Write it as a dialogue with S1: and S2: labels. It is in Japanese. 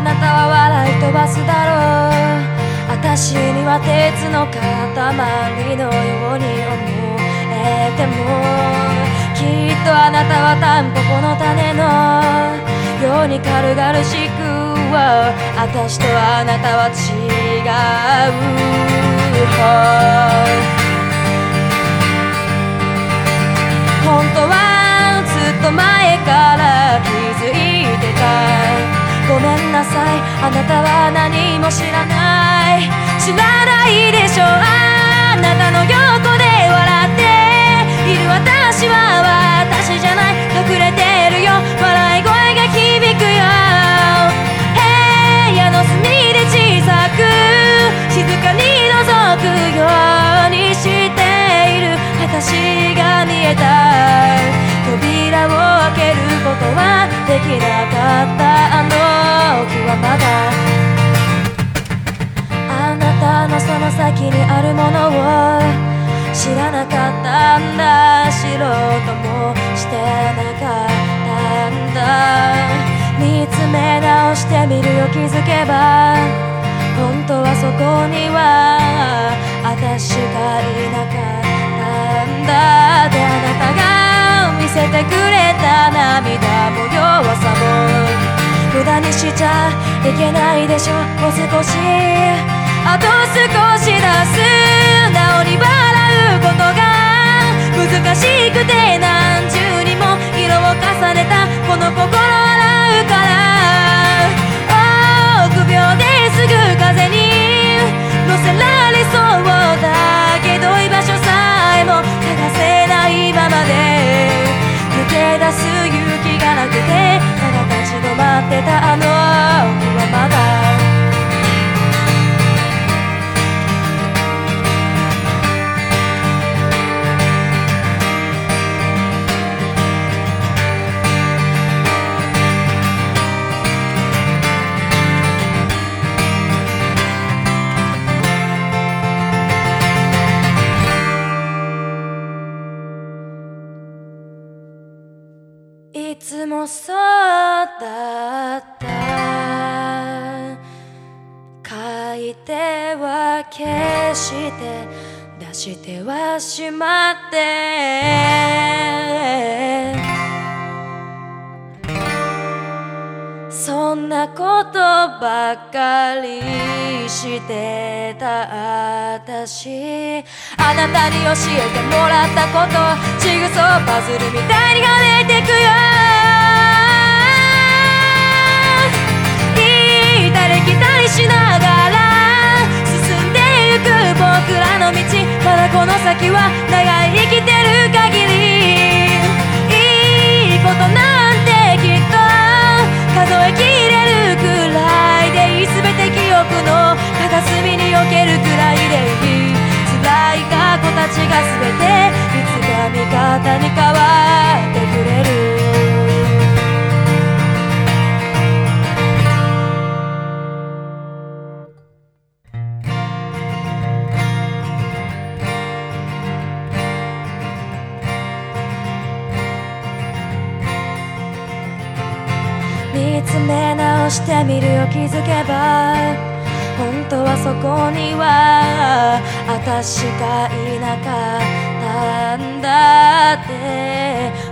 S1: あなたは笑い飛ばすだろう私には鉄の塊のように思えてもきっとあなたはタンポポの種のように軽々しく私とあなたは違う知らない。知らないでしょ。あなたの横で笑っている私は私じゃない。隠れてるよ。笑い声が響くよ。部屋の隅で小さく静かに覗くようにしている。私が見えた扉を開けることはできなかった。あの日はまだのその先にあるものを知らなかったんだ知ろうともしてなかったんだ見つめ直してみるよ気づけば本当はそこには私がいなかったんだってあなたが見せてくれた涙も弱さも無駄にしちゃいけないでしょもう少しあと少し出すなおに笑うことが難しくて何重にも色を重ねたこの心洗うから臆病ですぐ風に乗せられそうだけど居場所さえも探せないままで抜け出す勇気がなくてただ立ち止まってたあのいつもそうだった。書いては消して出してはしまって。そんなことばっかりしてた私。あなたに教えてもらったこと。ジグソーパズルみたいこの先は長い生きてる限り。いいことなんてきっと数えきれるくらいでいい。全て記憶の片隅に置けるくらいでいい。辛い過去たちが全ていつか味方に変わる。見つめ直してみるよ。気づけば本当はそこには私がいなかったんだって。